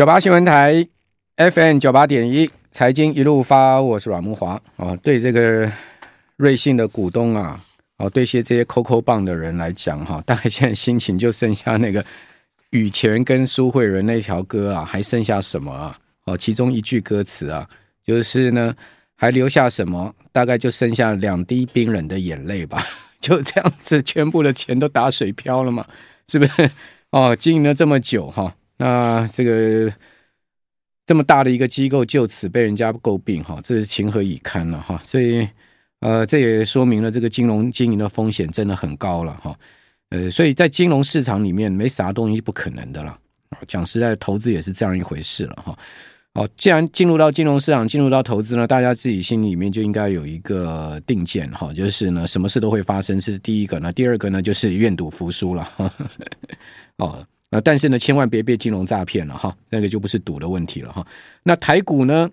九八新闻台 FM 九八点一，财经一路发，我是阮慕驊啊。对这个瑞信的股东啊，哦，对些这些扣扣棒的人来讲哈，大概现在心情就剩下那个羽泉跟苏慧伦那条歌啊，还剩下什么啊？哦，其中一句歌词啊，就是呢，还留下什么？大概就剩下两滴冰冷的眼泪吧。就这样子，全部的钱都打水漂了嘛？是不是？哦，经营了这么久哈。那这个这么大的一个机构就此被人家诟病哈，这是情何以堪了哈！所以呃，这也说明了这个金融经营的风险真的很高了哈。呃，所以在金融市场里面没啥东西是不可能的了。讲实在，投资也是这样一回事了哈。好，既然进入到金融市场，进入到投资呢，大家自己心里面就应该有一个定见哈，就是呢，什么事都会发生，是第一个。那第二个呢，就是愿赌服输了。哦。啊，但是呢，千万别被金融诈骗了哈，那个就不是赌的问题了哈。那台股呢？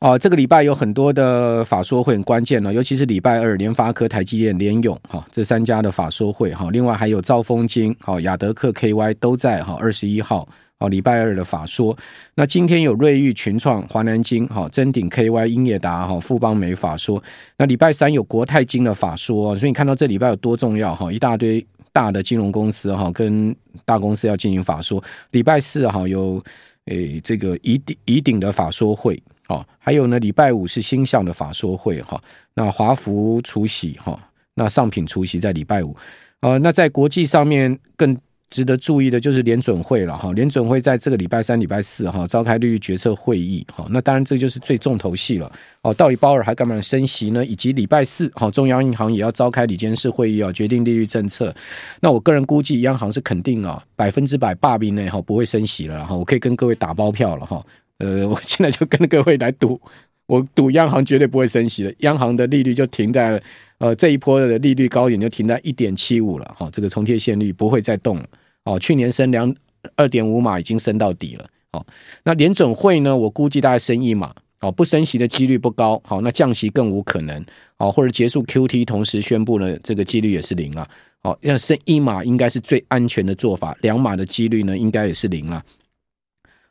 哦，这个礼拜有很多的法说会很关键呢，尤其是礼拜二，联发科、台积电、联咏哈这三家的法说会哈，另外还有兆丰金、好亚德克 KY 都在哈二十一号哦礼拜二的法说。那今天有瑞昱、群创、华南金、哈臻鼎 KY、英业达、哈富邦美法说。那礼拜三有国泰金的法说，所以你看到这礼拜有多重要哈，一大堆。大的金融公司哈，跟大公司要进行法说。礼拜四哈有诶这个宜鼎宜鼎的法说会，哈，还有呢礼拜五是星象的法说会哈。那华福出席哈，那上品出席在礼拜五，呃，那在国际上面更。值得注意的就是联准会了哈，联准会在这个礼拜三、礼拜四哈召开利率决策会议哈，那当然这就是最重头戏了哦。到底鲍尔还干嘛升息呢？以及礼拜四哈，中央银行也要召开理监事会议啊，决定利率政策。那我个人估计，央行是肯定啊，百分之百霸屏内哈不会升息了哈。我可以跟各位打包票了哈，呃，我现在就跟各位来赌，我赌央行绝对不会升息了，央行的利率就停在了。呃，这一波的利率高点就停在一点七五了，哈，这个重贴现率不会再动了，哦，去年升两二点五码已经升到底了，哦，那联准会呢，我估计大概升一码，哦，不升息的几率不高，好，那降息更无可能，哦，或者结束 QT 同时宣布了这个几率也是零了，哦，要升一码应该是最安全的做法，两码的几率呢应该也是零了，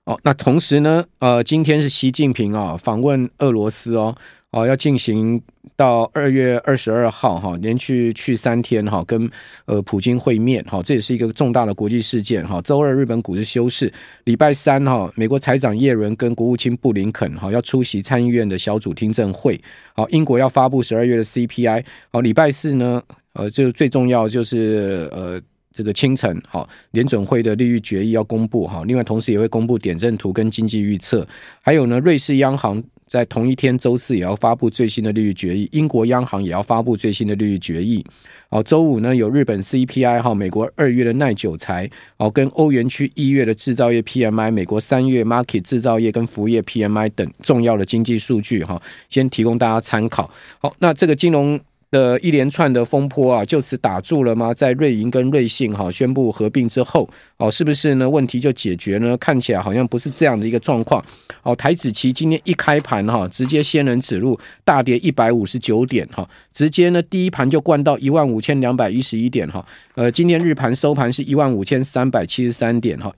哦，那同时呢，呃，今天是习近平啊访问俄罗斯哦。哦，要进行到二月二十二号哈，连续去三天哈，跟呃普京会面哈，这也是一个重大的国际事件哈。周二日本股市休市，礼拜三哈，美国财长耶伦跟国务卿布林肯哈要出席参议院的小组听证会。好，英国要发布十二月的 CPI。好，礼拜四呢，呃，就最重要就是呃这个清晨哈，联准会的利率决议要公布哈，另外同时也会公布点阵图跟经济预测，还有呢，瑞士央行。在同一天，周四也要发布最新的利率决议，英国央行也要发布最新的利率决议。哦，周五呢有日本 CPI 哈，美国二月的耐久财，哦，跟欧元区一月的制造业 PMI，美国三月 market 制造业跟服务业 PMI 等重要的经济数据哈，先提供大家参考。好，那这个金融。的一连串的风波啊，就此打住了吗？在瑞银跟瑞信哈宣布合并之后，哦，是不是呢？问题就解决呢？看起来好像不是这样的一个状况。哦，台指期今天一开盘哈，直接仙人指路大跌一百五十九点哈，直接呢第一盘就灌到一万五千两百一十一点哈。呃，今天日盘收盘是一万五千三百七十三点哈，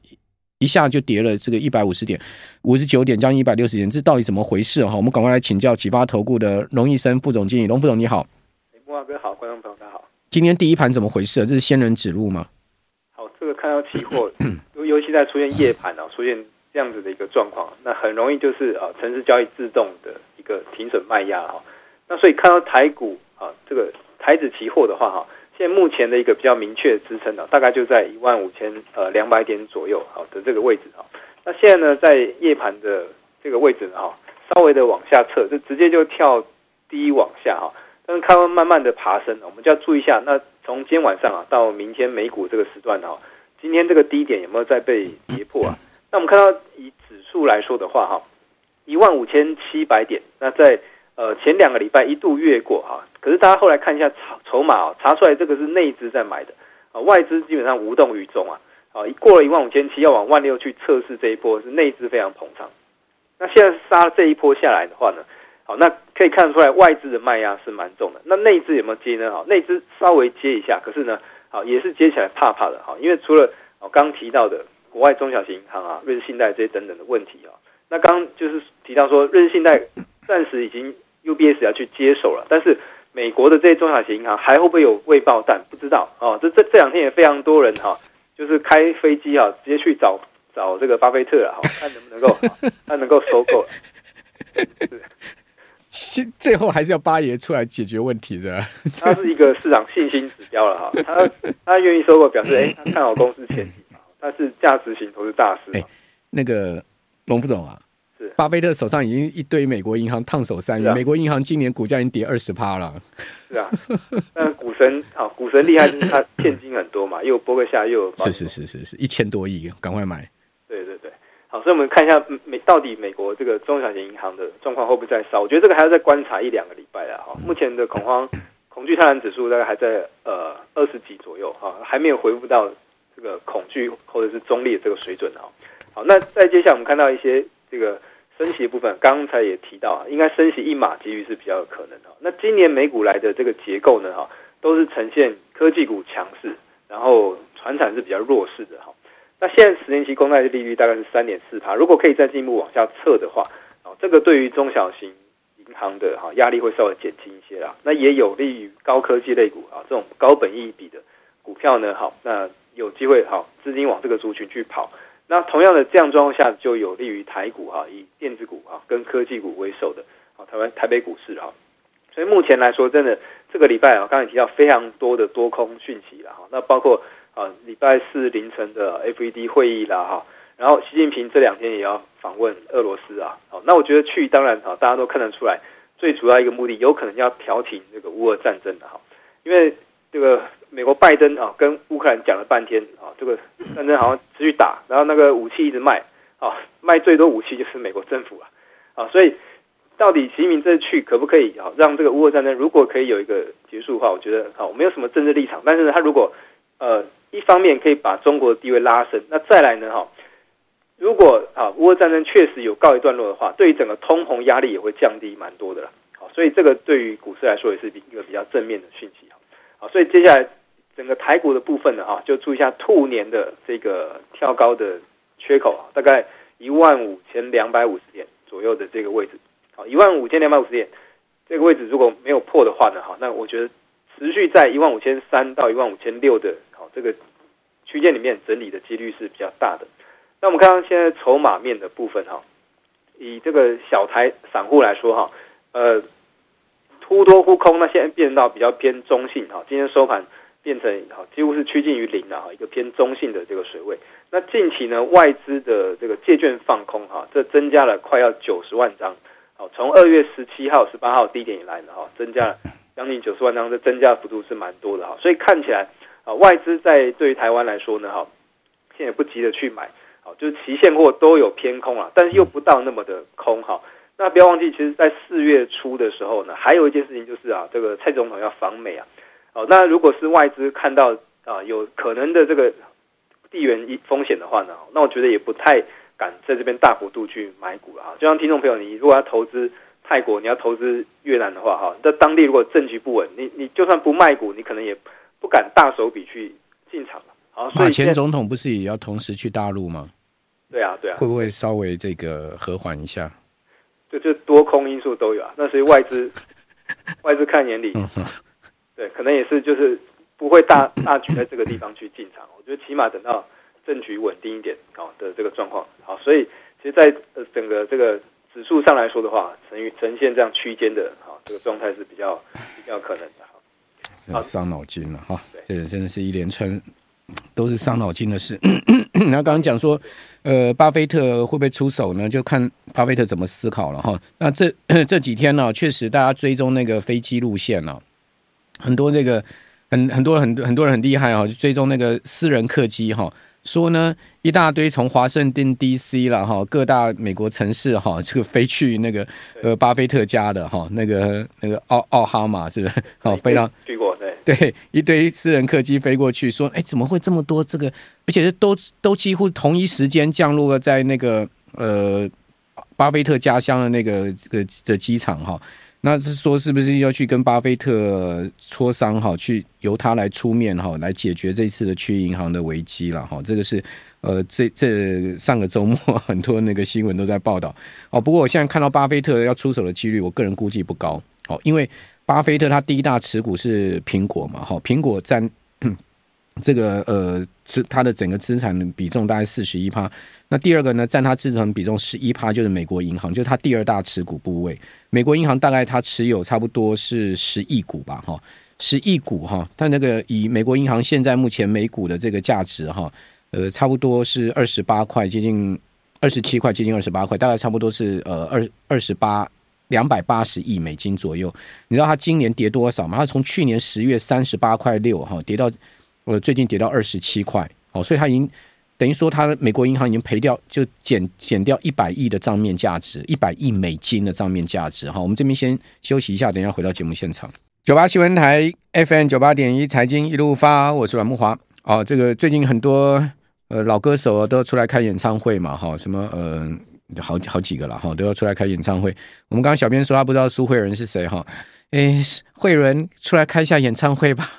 一下就跌了这个一百五十点，五十九点将近一百六十点，这到底怎么回事哈？我们赶快来请教启发投顾的龙医生副总经理，龙副总你好。慕驊哥好，观众朋友大家好。今天第一盘怎么回事啊？这是仙人指路吗？好，这个看到期货，尤尤其在出现夜盘啊，出现这样子的一个状况，那很容易就是啊，城市交易自动的一个停损卖压哈。那所以看到台股啊，这个台指期货的话哈，现在目前的一个比较明确的支撑呢，大概就在一万五千呃两百点左右好的这个位置哈。那现在呢，在夜盘的这个位置呢哈，稍微的往下撤，就直接就跳低往下哈。但是看慢慢的爬升，我们就要注意一下。那从今天晚上啊到明天美股这个时段哈，今天这个低点有没有再被跌破啊？那我们看到以指数来说的话哈，一万五千七百点，那在呃前两个礼拜一度越过哈，可是大家后来看一下筹筹码啊，查出来这个是内资在买的啊，外资基本上无动于衷啊啊，一过了一万五千七要往万六去测试这一波是内资非常捧场。那现在杀这一波下来的话呢？好，那可以看出来外资的卖压是蛮重的。那内资有没有接呢？好，内资稍微接一下，可是呢，好也是接起来怕怕的。好，因为除了我刚提到的国外中小型银行啊，瑞士信贷这些等等的问题啊。那刚刚就是提到说，瑞士信贷暂时已经 UBS 要去接手了，但是美国的这些中小型银行还会不会有未爆弹？不知道哦。这这这两天也非常多人哈，就是开飞机啊，直接去找找这个巴菲特了，看能不能够 他能够收购。最后还是要八爷出来解决问题的。他是一个市场信心指标了哈，他他愿意收购，表示 哎，他看好公司前景，他是价值型投资大师。哎，那个龙副总啊，是巴菲特手上已经一堆美国银行烫手山芋，美国银行今年股价已经跌二十趴了。是啊，那股神啊，股神厉害就是他现金很多嘛，又有波克夏，又有 是是是是是一千多亿，赶快买。所以我们看一下美到底美国这个中小型银行的状况会不会再烧？我觉得这个还要再观察一两个礼拜啊。哈，目前的恐慌、恐惧贪婪指数大概还在呃二十几左右哈，还没有恢复到这个恐惧或者是中立的这个水准啊。好，那再接下来我们看到一些这个升息的部分，刚才也提到啊，应该升息一码几率是比较有可能的。那今年美股来的这个结构呢，哈，都是呈现科技股强势，然后船产是比较弱势的哈。那现在十年期公债的利率大概是三点四趴，如果可以再进一步往下测的话，哦，这个对于中小型银行的哈压力会稍微减轻一些啦。那也有利于高科技类股啊，这种高本益比的股票呢，好，那有机会好资金往这个族群去跑。那同样的这样状况下，就有利于台股哈，以电子股啊跟科技股为首的啊台湾台北股市哈。所以目前来说，真的这个礼拜啊，刚才提到非常多的多空讯息了哈，那包括。啊，礼拜四凌晨的 FED 会议啦，哈，然后习近平这两天也要访问俄罗斯啊，好，那我觉得去当然啊，大家都看得出来，最主要一个目的有可能要调停这个乌俄战争的哈，因为这个美国拜登啊跟乌克兰讲了半天啊，这个战争好像持续打，然后那个武器一直卖啊，卖最多武器就是美国政府啊，啊，所以到底习近平这次去可不可以啊，让这个乌俄战争如果可以有一个结束的话，我觉得啊，我没有什么政治立场，但是呢，他如果呃。一方面可以把中国的地位拉升，那再来呢？哈，如果啊，乌俄战争确实有告一段落的话，对于整个通膨压力也会降低蛮多的了。好，所以这个对于股市来说也是一个比较正面的讯息。好，所以接下来整个台股的部分呢，哈，就注意一下兔年的这个跳高的缺口啊，大概一万五千两百五十点左右的这个位置。好，一万五千两百五十点这个位置如果没有破的话呢，哈，那我觉得持续在一万五千三到一万五千六的。这个区间里面整理的几率是比较大的。那我们看到现在筹码面的部分哈，以这个小台散户来说哈，呃，忽多忽空，那现在变到比较偏中性哈。今天收盘变成哈，几乎是趋近于零的哈，一个偏中性的这个水位。那近期呢，外资的这个借券放空哈，这增加了快要九十万张。好，从二月十七号、十八号低点以来呢哈，增加了将近九十万张，这增加幅度是蛮多的哈。所以看起来。啊，外资在对于台湾来说呢，哈，现在也不急着去买，好，就是期现货都有偏空啊，但是又不到那么的空哈。那不要忘记，其实，在四月初的时候呢，还有一件事情就是啊，这个蔡总统要访美啊，哦，那如果是外资看到啊有可能的这个地缘风险的话呢，那我觉得也不太敢在这边大幅度去买股了啊。就像听众朋友，你如果要投资泰国，你要投资越南的话，哈，在当地如果政局不稳，你你就算不卖股，你可能也。不敢大手笔去进场了。好，马前总统不是也要同时去大陆吗？对啊，对啊，会不会稍微这个和缓一下？就就多空因素都有啊。那所以外资 外资看眼里，对，可能也是就是不会大大举在这个地方去进场。我觉得起码等到政局稳定一点好的这个状况。好，所以其实，在呃整个这个指数上来说的话，呈呈现这样区间的哈这个状态是比较比较可能的。伤脑筋了哈，这真的是一连串都是伤脑筋的事。那刚刚讲说，呃，巴菲特会不会出手呢？就看巴菲特怎么思考了哈。那这 这几天呢，确实大家追踪那个飞机路线了，很多那个很很多很多很多人很厉害啊，就追踪那个私人客机哈。说呢，一大堆从华盛顿 D.C. 了哈，各大美国城市哈，这个飞去那个呃巴菲特家的哈，那个那个奥奥哈马是不是？好，飞到去过对对，一堆私人客机飞过去，说哎，怎么会这么多这个？而且是都都几乎同一时间降落了在那个呃巴菲特家乡的那个这个的机场哈。那是说，是不是要去跟巴菲特磋商哈，去由他来出面哈，来解决这次的区银行的危机了哈？这个是呃，这这上个周末很多那个新闻都在报道哦。不过我现在看到巴菲特要出手的几率，我个人估计不高哦，因为巴菲特他第一大持股是苹果嘛，哈，苹果占这个呃资它的整个资产比重大概四十一趴。那第二个呢，占它资产比重十一趴，就是美国银行，就是它第二大持股部位。美国银行大概它持有差不多是十亿股吧，哈，十亿股哈。但那个以美国银行现在目前每股的这个价值哈。呃，差不多是二十八块，接近二十七块，接近二十八块，大概差不多是呃二二十八两百八十亿美金左右。你知道它今年跌多少吗？它从去年十月三十八块六哈，跌到呃最近跌到二十七块哦，所以它已经等于说它的美国银行已经赔掉，就减减掉一百亿的账面价值，一百亿美金的账面价值哈。我们这边先休息一下，等一下回到节目现场。九八新闻台 FM 九八点一财经一路发，我是阮慕华。哦，这个最近很多。呃，老歌手啊，都要出来开演唱会嘛，哈，什么呃，好好几个了哈，都要出来开演唱会。我们刚刚小编说他不知道苏慧伦是谁哈，诶，慧伦出来开一下演唱会吧，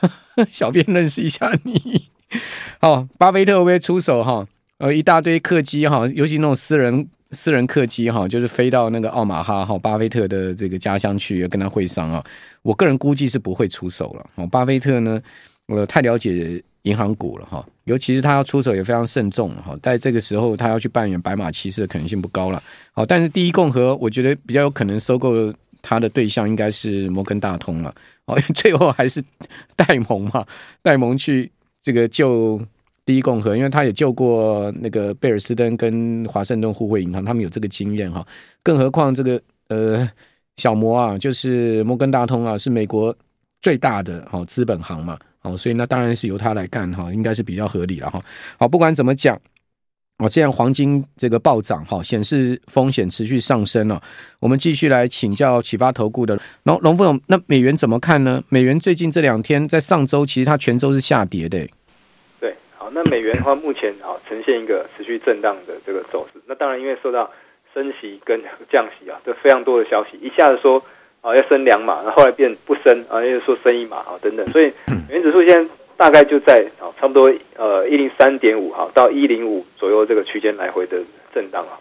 小编认识一下你。好，巴菲特会不会出手哈？呃，一大堆客机哈，尤其那种私人私人客机哈，就是飞到那个奥马哈哈，巴菲特的这个家乡去跟他会商啊。我个人估计是不会出手了。哦，巴菲特呢，呃，太了解。银行股了哈，尤其是他要出手也非常慎重哈，在这个时候他要去扮演白马骑士的可能性不高了。好，但是第一共和我觉得比较有可能收购他的对象应该是摩根大通了。哦，最后还是戴蒙嘛，戴蒙去这个救第一共和，因为他也救过那个贝尔斯登跟华盛顿互惠银行，他们有这个经验哈。更何况这个呃小摩啊，就是摩根大通啊，是美国最大的哈资本行嘛。哦，所以那当然是由他来干哈，应该是比较合理了哈。好，不管怎么讲，啊，现在黄金这个暴涨哈，显示风险持续上升了。我们继续来请教启发投顾的龙龙副总，那美元怎么看呢？美元最近这两天在上周其实它全周是下跌的。对，好，那美元的话目前啊呈现一个持续震荡的这个走势。那当然因为受到升息跟降息啊，这非常多的消息，一下子说。啊，要升两码，然后后来变不升啊，又说升一码啊，等等，所以美元指数现在大概就在啊，差不多呃一零三点五哈到一零五左右这个区间来回的震荡啊。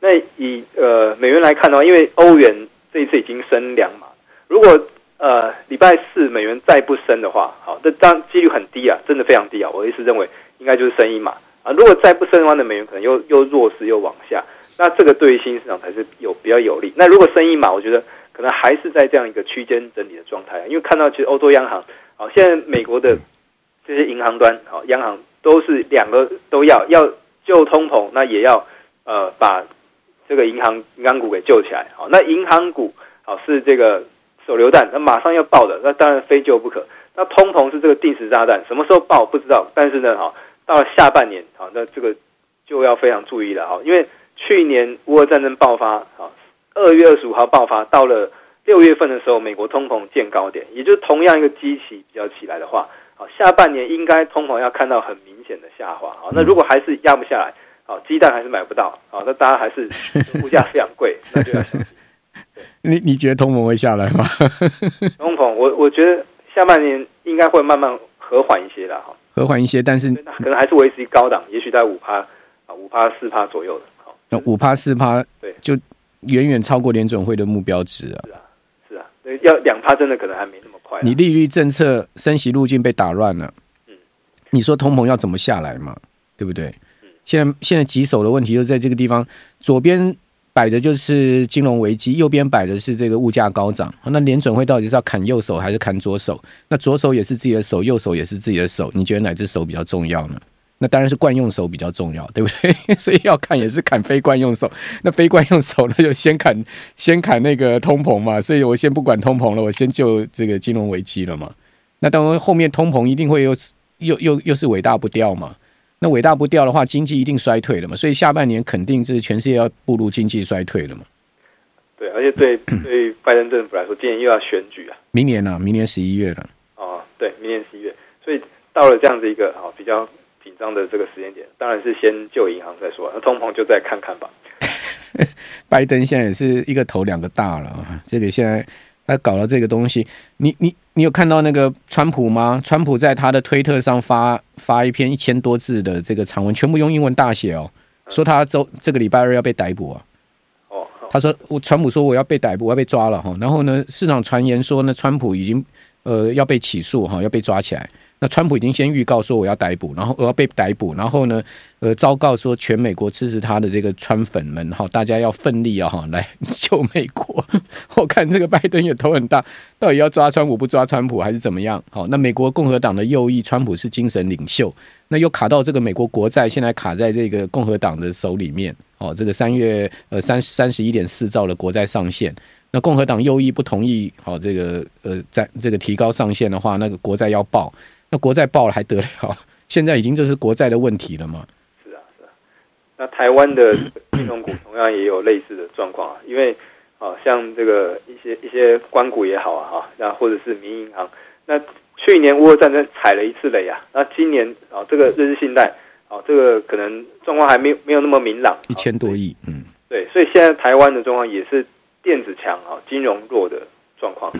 那以呃美元来看的话，因为欧元这一次已经升两码，如果呃礼拜四美元再不升的话，好，这当几率很低啊，真的非常低啊。我意思认为应该就是升一码啊。如果再不升的话，那美元可能又又弱势又往下，那这个对于新市场才是有比较有利。那如果升一码，我觉得。可能还是在这样一个区间整理的状态，因为看到其实欧洲央行，啊，现在美国的这些银行端，啊，央行都是两个都要要救通膨，那也要呃把这个银行银行股给救起来，好，那银行股好是这个手榴弹，那马上要爆的，那当然非救不可。那通膨是这个定时炸弹，什么时候爆不知道，但是呢，哈，到了下半年，好，那这个就要非常注意了，哈，因为去年乌俄战争爆发，啊。二月二十五号爆发，到了六月份的时候，美国通膨见高点，也就是同样一个机器比较起来的话，好，下半年应该通膨要看到很明显的下滑。好，那如果还是压不下来，好，鸡蛋还是买不到，好，那大家还是 物价非常贵，那就要小心。你你觉得通膨会下来吗？通膨，我我觉得下半年应该会慢慢和缓一些啦哈，和缓一些，但是可能还是维持高档，也许在五趴啊，五趴四趴左右的。好，那五趴四趴，对，就。远远超过联准会的目标值啊！是啊，是啊，要两趴真的可能还没那么快。你利率政策升息路径被打乱了，嗯，你说通膨要怎么下来嘛？对不对？嗯，现在现在棘手的问题就在这个地方，左边摆的就是金融危机，右边摆的是这个物价高涨。那联准会到底是要砍右手还是砍左手？那左手也是自己的手，右手也是自己的手，你觉得哪只手比较重要呢？那当然是惯用手比较重要，对不对？所以要看也是砍非惯用手。那非惯用手，那就先砍先砍那个通膨嘛。所以我先不管通膨了，我先救这个金融危机了嘛。那当然后面通膨一定会又又又又是尾大不掉嘛。那尾大不掉的话，经济一定衰退了嘛。所以下半年肯定是全世界要步入经济衰退了嘛。对，而且对 对拜登政府来说，今年又要选举啊。明年呢、啊？明年十一月了。哦，对，明年十一月。所以到了这样子一个啊比较。紧张的这个时间点，当然是先救银行再说。那通膨就再看看吧。拜登现在也是一个头两个大了啊！这个现在他搞了这个东西，你你你有看到那个川普吗？川普在他的推特上发发一篇一千多字的这个长文，全部用英文大写哦，说他周这个礼拜二要被逮捕啊。哦，他说我川普说我要被逮捕，我要被抓了哈。然后呢，市场传言说呢，川普已经呃要被起诉哈，要被抓起来。那川普已经先预告说我要逮捕，然后我要被逮捕，然后呢，呃，昭告说全美国支持他的这个川粉们哈，大家要奋力啊哈来 救美国。我看这个拜登也头很大，到底要抓川普不抓川普还是怎么样？好，那美国共和党的右翼，川普是精神领袖，那又卡到这个美国国债，现在卡在这个共和党的手里面。哦，这个三月呃三三十一点四兆的国债上限，那共和党右翼不同意，好这个呃在这个提高上限的话，那个国债要爆。那国债爆了还得了？现在已经这是国债的问题了吗？是啊，是啊。那台湾的金融股同样也有类似的状况啊，因为啊，像这个一些一些官股也好啊，哈，那或者是民营银行，那去年乌俄战争踩了一次雷啊，那今年啊，这个日日信贷啊，这个可能状况还没有没有那么明朗，一千多亿，嗯，对，所以现在台湾的状况也是电子强啊，金融弱的状况。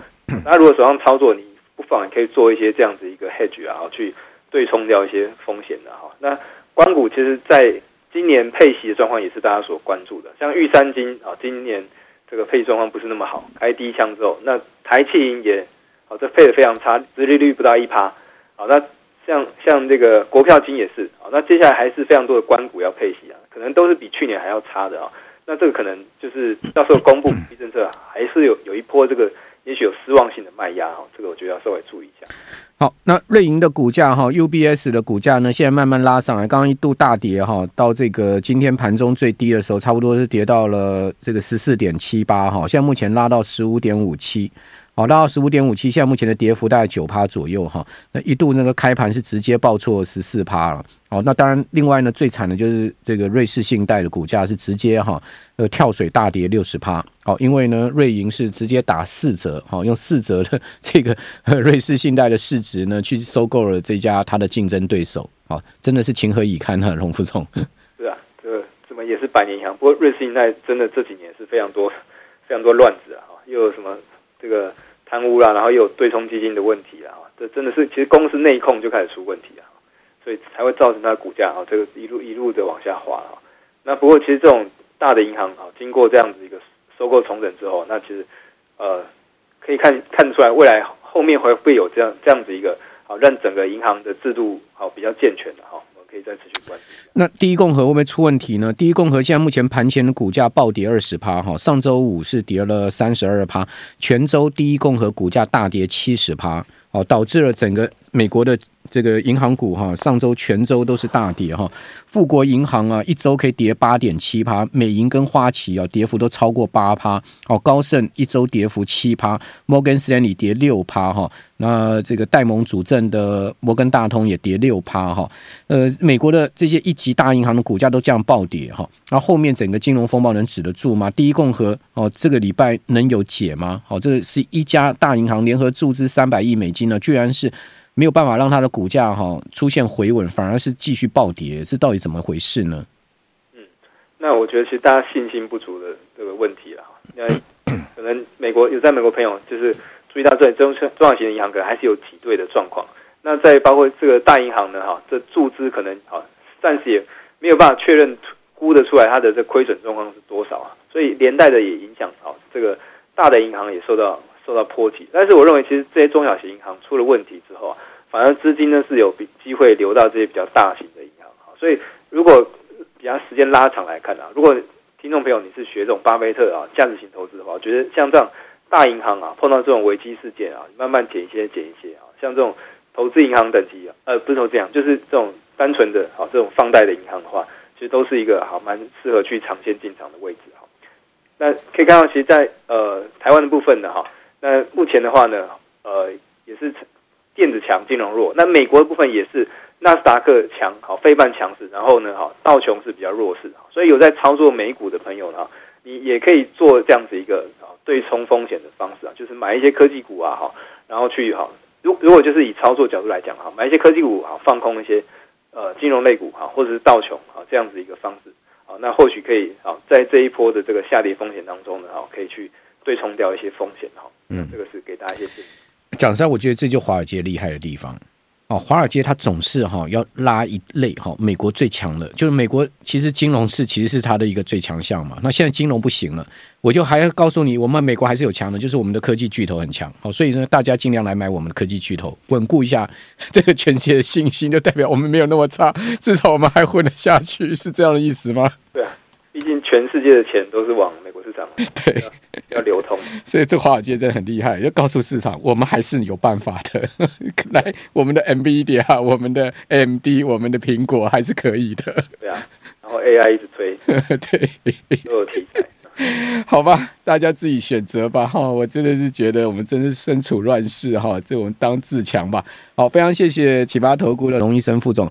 那如果手上操作你。不妨也可以做一些这样子一个 hedge 啊，去对冲掉一些风险的哈。那关股其实在今年配息的状况也是大家所关注的，像玉山金啊，今年这个配息状况不是那么好，开第一枪之后，那台气银也好，这配的非常差，殖利率不到一趴。好，那像像这个国票金也是好，那接下来还是非常多的关股要配息啊，可能都是比去年还要差的啊。那这个可能就是到时候公布货 币政策，还是有有一波这个。也许有失望性的卖压哈，这个我觉得要稍微注意一下。好，那瑞银的股价哈，UBS 的股价呢，现在慢慢拉上来，刚刚一度大跌哈，到这个今天盘中最低的时候，差不多是跌到了这个十四点七八哈，现在目前拉到十五点五七。好，拉到十五点五七，现在目前的跌幅大概九趴左右哈。那一度那个开盘是直接报错十四趴了。好，那当然，另外呢，最惨的就是这个瑞士信贷的股价是直接哈呃跳水大跌六十趴。好，因为呢，瑞银是直接打四折，哈，用四折的这个瑞士信贷的市值呢去收购了这家它的竞争对手。好，真的是情何以堪呢，荣副总。是啊，这怎么也是百年银行？不过瑞士信贷真的这几年是非常多非常多乱子啊，又有什么？这个贪污啦，然后又有对冲基金的问题啦，这真的是其实公司内控就开始出问题啊，所以才会造成它股价啊这个一路一路的往下滑啊。那不过其实这种大的银行啊，经过这样子一个收购重整之后，那其实呃可以看看出来，未来后面会会有这样这样子一个好让整个银行的制度好比较健全的哈。可以再持续关注。那第一共和会不会出问题呢？第一共和现在目前盘前的股价暴跌二十趴，哈，上周五是跌了三十二趴，全周第一共和股价大跌七十趴，哦，导致了整个美国的。这个银行股哈，上周全周都是大跌哈。富国银行啊，一周可以跌八点七趴，美银跟花旗啊，跌幅都超过八趴。哦，高盛一周跌幅七趴，摩根斯丹利跌六趴哈。那这个戴蒙主政的摩根大通也跌六趴哈。呃，美国的这些一级大银行的股价都这样暴跌哈。那后面整个金融风暴能止得住吗？第一共和哦，这个礼拜能有解吗？哦，这是一家大银行联合注资三百亿美金呢，居然是。没有办法让它的股价哈出现回稳，反而是继续暴跌，这到底怎么回事呢？嗯，那我觉得其实大家信心不足的这个问题了，因为可能美国有在美国朋友就是注意到这中中小型的银行可能还是有挤兑的状况。那在包括这个大银行呢哈，这注资可能啊暂时也没有办法确认估得出来它的这亏损状况是多少啊，所以连带的也影响啊这个大的银行也受到。受到波及，但是我认为，其实这些中小型银行出了问题之后啊，反而资金呢是有机会流到这些比较大型的银行。所以如果比较时间拉长来看啊，如果听众朋友你是学这种巴菲特啊价值型投资的话，我觉得像这样大银行啊碰到这种危机事件啊，慢慢减一些减一些啊，像这种投资银行等级啊，呃不是投资银行，就是这种单纯的啊这种放贷的银行的话，其实都是一个好蛮适合去长线进场的位置哈。那可以看到，其实在，在呃台湾的部分呢哈。那目前的话呢，呃，也是电子强，金融弱。那美国的部分也是纳斯达克强，好，非半强势，然后呢，好，道琼是比较弱势。所以有在操作美股的朋友呢，你也可以做这样子一个啊对冲风险的方式啊，就是买一些科技股啊，哈，然后去哈，如如果就是以操作角度来讲哈，买一些科技股啊，放空一些呃金融类股哈，或者是道琼啊这样子一个方式，好，那或许可以啊，在这一波的这个下跌风险当中呢，哈，可以去对冲掉一些风险哈。嗯，这个是给大家一些建议。讲实在，我觉得这就华尔街厉害的地方。哦，华尔街它总是哈要拉一类哈，美国最强的，就是美国其实金融是其实是它的一个最强项嘛。那现在金融不行了，我就还要告诉你，我们美国还是有强的，就是我们的科技巨头很强。好，所以呢，大家尽量来买我们的科技巨头，稳固一下这个全世界的信心，就代表我们没有那么差，至少我们还混得下去，是这样的意思吗？毕竟全世界的钱都是往美国市场，对。要流通，所以这华尔街真的很厉害，要告诉市场，我们还是有办法的。来，我们的 NVIDIA，我们的 AMD，我们的苹果还是可以的。对啊，然后 AI 一直推，对，都有题材。好吧，大家自己选择吧。哈，我真的是觉得我们真是身处乱世哈，这我们当自强吧。好，非常谢谢启发投顾的龙医生副总。